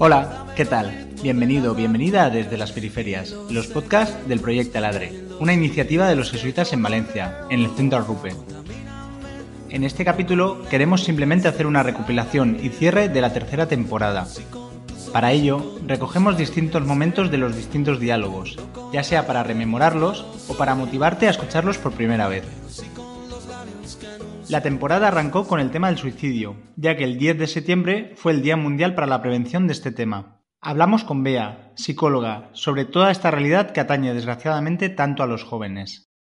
Hola, ¿qué tal? Bienvenido, bienvenida a Desde las Periferias, los podcasts del Proyecto Aladre, una iniciativa de los jesuitas en Valencia, en el Centro Arrupe. En este capítulo queremos simplemente hacer una recopilación y cierre de la tercera temporada. Para ello, recogemos distintos momentos de los distintos diálogos, ya sea para rememorarlos o para motivarte a escucharlos por primera vez. La temporada arrancó con el tema del suicidio, ya que el 10 de septiembre fue el Día Mundial para la Prevención de este tema. Hablamos con Bea, psicóloga, sobre toda esta realidad que atañe desgraciadamente tanto a los jóvenes.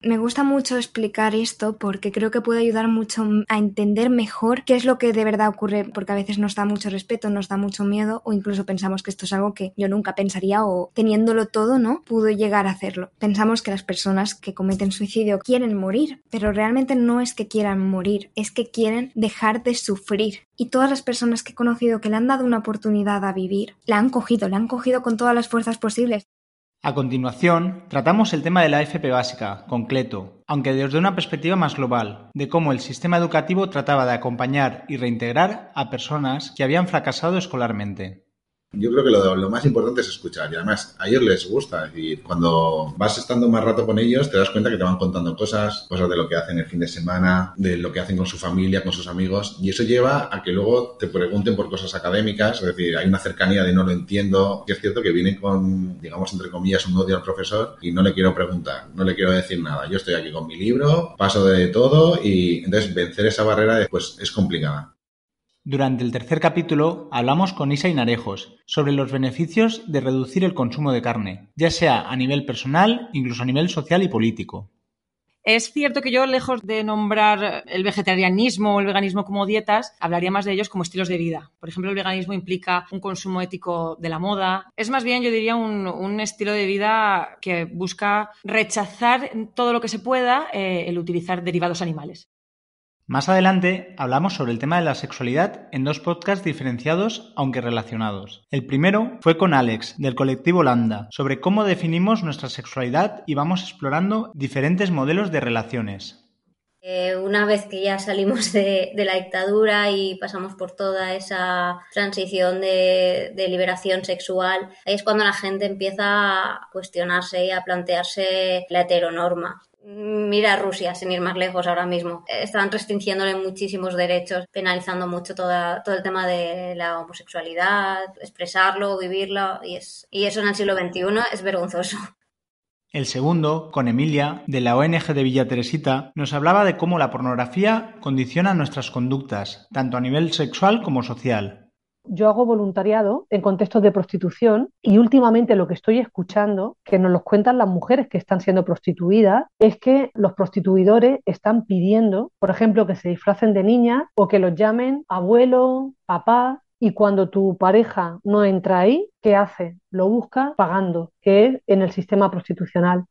Me gusta mucho explicar esto porque creo que puede ayudar mucho a entender mejor qué es lo que de verdad ocurre, porque a veces nos da mucho respeto, nos da mucho miedo o incluso pensamos que esto es algo que yo nunca pensaría o teniéndolo todo, ¿no? Pudo llegar a hacerlo. Pensamos que las personas que cometen suicidio quieren morir, pero realmente no es que quieran morir, es que quieren dejar de sufrir. Y todas las personas que he conocido que le han dado una oportunidad a vivir, la han cogido, la han cogido con todas las fuerzas posibles. A continuación, tratamos el tema de la FP básica, concreto, aunque desde una perspectiva más global, de cómo el sistema educativo trataba de acompañar y reintegrar a personas que habían fracasado escolarmente. Yo creo que lo, más importante es escuchar y además a ellos les gusta. Decir, cuando vas estando más rato con ellos te das cuenta que te van contando cosas, cosas de lo que hacen el fin de semana, de lo que hacen con su familia, con sus amigos y eso lleva a que luego te pregunten por cosas académicas, es decir, hay una cercanía de no lo entiendo, que es cierto que vienen con, digamos, entre comillas, un odio al profesor y no le quiero preguntar, no le quiero decir nada. Yo estoy aquí con mi libro, paso de todo y entonces vencer esa barrera después es complicada. Durante el tercer capítulo hablamos con Isa Inarejos sobre los beneficios de reducir el consumo de carne, ya sea a nivel personal, incluso a nivel social y político. Es cierto que yo, lejos de nombrar el vegetarianismo o el veganismo como dietas, hablaría más de ellos como estilos de vida. Por ejemplo, el veganismo implica un consumo ético de la moda. Es más bien, yo diría, un, estilo de vida que busca rechazar todo lo que se pueda eh, el utilizar derivados animales. Más adelante hablamos sobre el tema de la sexualidad en dos podcasts diferenciados aunque relacionados. El primero fue con Alex, del colectivo Lambda, sobre cómo definimos nuestra sexualidad y vamos explorando diferentes modelos de relaciones. Eh, una vez que ya salimos de, la dictadura y pasamos por toda esa transición de, de liberación sexual, ahí es cuando la gente empieza a cuestionarse y a plantearse la heteronorma. Mira Rusia, sin ir más lejos ahora mismo. Están restringiéndole muchísimos derechos, penalizando mucho todo el tema de la homosexualidad, expresarlo, vivirlo, y, es, y eso en el siglo XXI es vergonzoso. El segundo, con Emilia, de la ONG de Villa Teresita, nos hablaba de cómo la pornografía condiciona nuestras conductas, tanto a nivel sexual como social yo hago voluntariado en contextos de prostitución y últimamente lo que estoy escuchando, que nos lo cuentan las mujeres que están siendo prostituidas, es que los prostituidores están pidiendo, por ejemplo, que se disfracen de niñas o que los llamen abuelo, papá, y cuando tu pareja no entra ahí, ¿qué hace? Lo busca pagando, que es en el sistema prostitucional.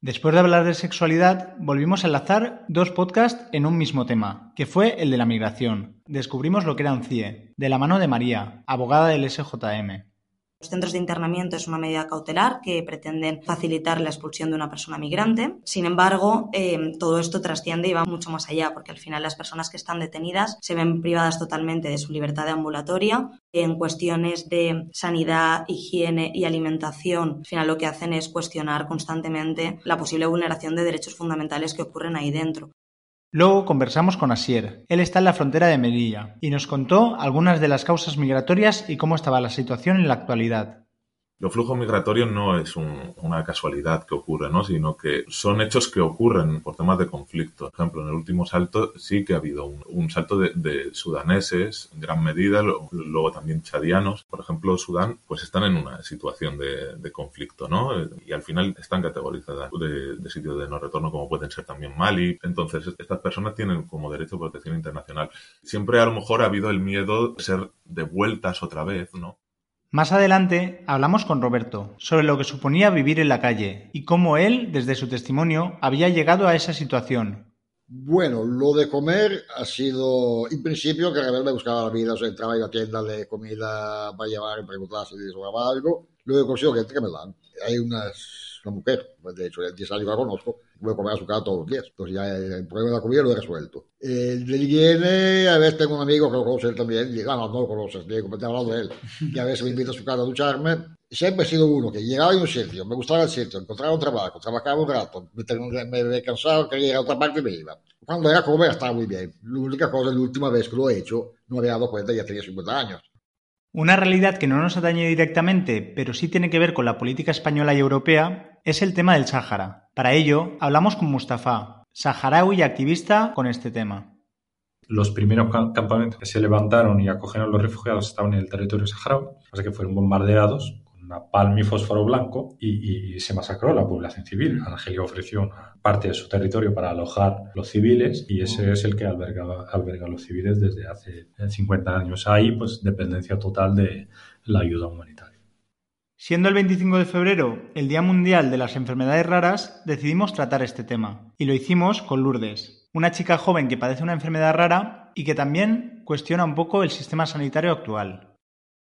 Después de hablar de sexualidad, volvimos a enlazar dos podcasts en un mismo tema, que fue el de la migración. Descubrimos lo que era un CIE, de la mano de María, abogada del SJM. Los centros de internamiento es una medida cautelar que pretenden facilitar la expulsión de una persona migrante. Sin embargo, eh, todo esto trasciende y va mucho más allá, porque al final las personas que están detenidas se ven privadas totalmente de su libertad de ambulatoria. En cuestiones de sanidad, higiene y alimentación, al final lo que hacen es cuestionar constantemente la posible vulneración de derechos fundamentales que ocurren ahí dentro. Luego conversamos con Asier. Él está en la frontera de Melilla y nos contó algunas de las causas migratorias y cómo estaba la situación en la actualidad. Los flujos migratorios no es una casualidad que ocurre, ¿no? sino que son hechos que ocurren por temas de conflicto. Por ejemplo, en el último salto sí que ha habido un, salto de, sudaneses en gran medida, luego también chadianos. Por ejemplo, Sudán, pues están en una situación de, conflicto, ¿no? Y al final están categorizadas de, de sitios de no retorno como pueden ser también Mali. Entonces, estas personas tienen como derecho a protección internacional. Siempre a lo mejor ha habido el miedo de ser devueltas otra vez, ¿no? Más adelante hablamos con Roberto sobre lo que suponía vivir en la calle y cómo él, desde su testimonio, había llegado a esa situación. Bueno, lo de comer ha sido, en principio, que me buscaba la vida, o sea, entraba en la tienda de comida para llevar y preguntaba si les algo. Luego conocido gente que me dan. Hay unas, una mujer, pues, de hecho, el 10 años la conozco, voy a comer a su casa todos los días. Entonces ya el problema de la comida lo he resuelto. El del higiene, a veces tengo un amigo que lo conoce él también, y, ah, no, no lo conoces, digo, te he hablado de él, que a veces me invita a su casa a ducharme. Siempre he sido uno que llegaba en un sitio, me gustaba el sitio, encontraba un trabajo, trabajaba un rato, me, me, me cansaba, quería ir a otra parte y me iba. Cuando era comer estaba muy bien. La única cosa, la última vez que lo he hecho, no había dado cuenta, ya tenía 50 años. Una realidad que no nos atañe directamente, pero sí tiene que ver con la política española y europea, es el tema del Sáhara. Para ello, hablamos con Mustafa, saharaui y activista con este tema. Los primeros campamentos que se levantaron y acogieron a los refugiados estaban en el territorio saharaui, así que fueron bombardeados napalm y fósforo blanco y, se masacró la población civil. Argelia ofreció una parte de su territorio para alojar los civiles y ese es el que alberga, a los civiles desde hace 50 años. Hay pues dependencia total de la ayuda humanitaria. Siendo el 25 de febrero el Día Mundial de las Enfermedades Raras, decidimos tratar este tema. Y lo hicimos con Lourdes, una chica joven que padece una enfermedad rara y que también cuestiona un poco el sistema sanitario actual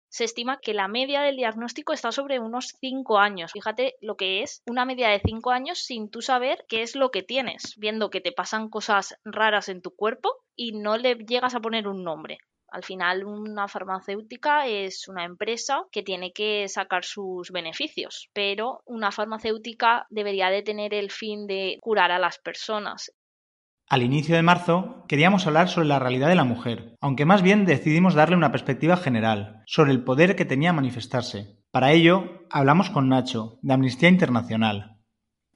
se estima que la media del diagnóstico está sobre unos 5 años. Fíjate lo que es una media de 5 años sin tú saber qué es lo que tienes, viendo que te pasan cosas raras en tu cuerpo y no le llegas a poner un nombre. Al final, una farmacéutica es una empresa que tiene que sacar sus beneficios, pero una farmacéutica debería de tener el fin de curar a las personas. Al inicio de marzo queríamos hablar sobre la realidad de la mujer, aunque más bien decidimos darle una perspectiva general, sobre el poder que tenía manifestarse. Para ello, hablamos con Nacho, de Amnistía Internacional,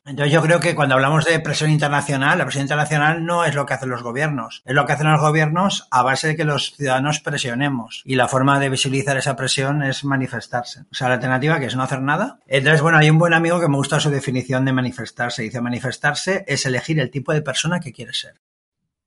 entonces yo creo que cuando hablamos de presión internacional, la presión internacional no es lo que hacen los gobiernos, es lo que hacen los gobiernos a base de que los ciudadanos presionemos. Y la forma de visibilizar esa presión es manifestarse. O sea, la alternativa que es no hacer nada. Entonces, bueno, hay un buen amigo que me gusta su definición de manifestarse. Dice, manifestarse es elegir el tipo de persona que quieres ser.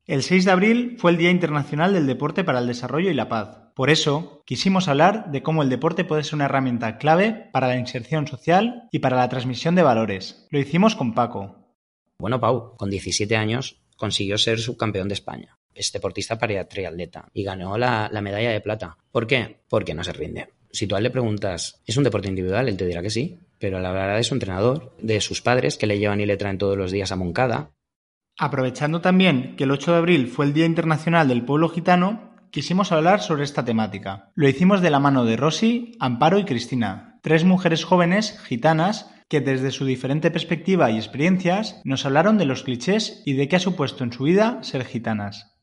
El 6 de abril fue el Día Internacional del Deporte para el Desarrollo y la Paz. Por eso, quisimos hablar de cómo el deporte puede ser una herramienta clave para la inserción social y para la transmisión de valores. Lo hicimos con Paco. Bueno, Pau, con 17 años consiguió ser subcampeón de España. Es deportista para triatleta y ganó la, la medalla de plata. ¿Por qué? Porque no se rinde. Si tú le preguntas, ¿es un deporte individual? Él te dirá que sí, pero la verdad de su entrenador, de sus padres que le llevan y le traen todos los días a Moncada, Aprovechando también que el 8 de abril fue el Día Internacional del Pueblo Gitano, quisimos hablar sobre esta temática. Lo hicimos de la mano de Rosy, Amparo y Cristina, tres mujeres jóvenes gitanas que desde su diferente perspectiva y experiencias nos hablaron de los clichés y de qué ha supuesto en su vida ser gitanas.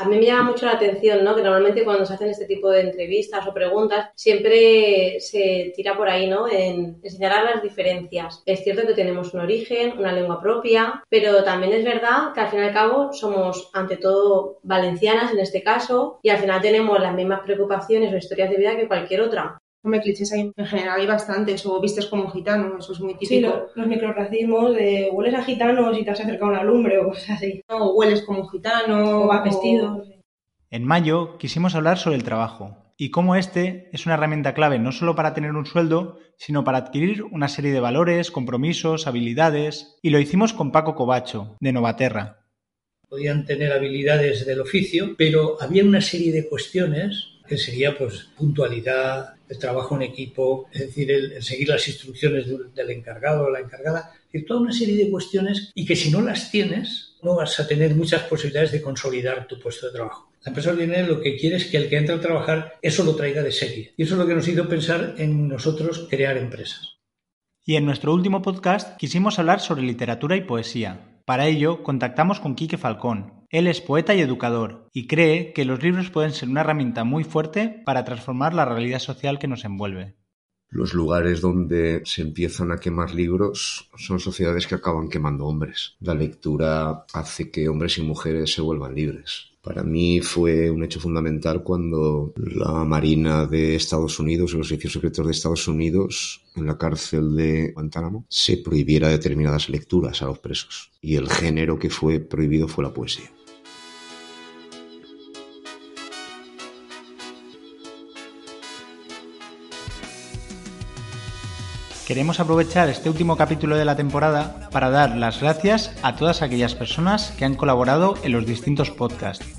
A mí me llama mucho la atención, ¿no? Que normalmente cuando se hacen este tipo de entrevistas o preguntas, siempre se tira por ahí, ¿no? En señalar las diferencias. Es cierto que tenemos un origen, una lengua propia, pero también es verdad que al fin y al cabo somos, ante todo, valencianas en este caso, y al final tenemos las mismas preocupaciones o historias de vida que cualquier otra. Hombre, clichés hay, en general hay bastantes, o vistes como gitano, eso es muy típico. Sí, los microracismos de hueles a gitano si te has acercado a una lumbre o cosas así. O hueles como un gitano. O vas vestido. En mayo quisimos hablar sobre el trabajo y cómo este es una herramienta clave no solo para tener un sueldo, sino para adquirir una serie de valores, compromisos, habilidades. Y lo hicimos con Paco Cobacho, de Novaterra. Podían tener habilidades del oficio, pero había una serie de cuestiones que sería pues puntualidad, el trabajo en equipo, es decir, el, seguir las instrucciones del, encargado o la encargada, es decir, toda una serie de cuestiones y que si no las tienes no vas a tener muchas posibilidades de consolidar tu puesto de trabajo. La empresa ordinaria lo que quiere es que el que entra a trabajar eso lo traiga de serie. Y eso es lo que nos hizo pensar en nosotros crear empresas. Y en nuestro último podcast quisimos hablar sobre literatura y poesía, para ello, contactamos con Quique Falcón. Él es poeta y educador, y cree que los libros pueden ser una herramienta muy fuerte para transformar la realidad social que nos envuelve. Los lugares donde se empiezan a quemar libros son sociedades que acaban quemando hombres. La lectura hace que hombres y mujeres se vuelvan libres. Para mí fue un hecho fundamental cuando la Marina de Estados Unidos los servicios secretos de Estados Unidos en la cárcel de Guantánamo se prohibiera determinadas lecturas a los presos. Y el género que fue prohibido fue la poesía. Queremos aprovechar este último capítulo de la temporada para dar las gracias a todas aquellas personas que han colaborado en los distintos podcasts.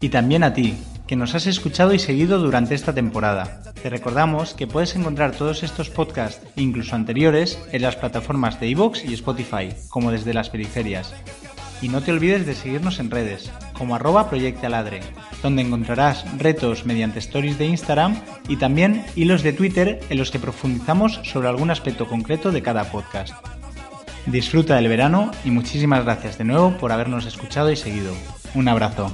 Y también a ti, que nos has escuchado y seguido durante esta temporada. Te recordamos que puedes encontrar todos estos podcasts, incluso anteriores, en las plataformas de iVoox y Spotify, como desde las periferias. Y no te olvides de seguirnos en redes, como arroba proyectaladre, donde encontrarás retos mediante stories de Instagram y también hilos de Twitter en los que profundizamos sobre algún aspecto concreto de cada podcast. Disfruta del verano y muchísimas gracias de nuevo por habernos escuchado y seguido. Un abrazo.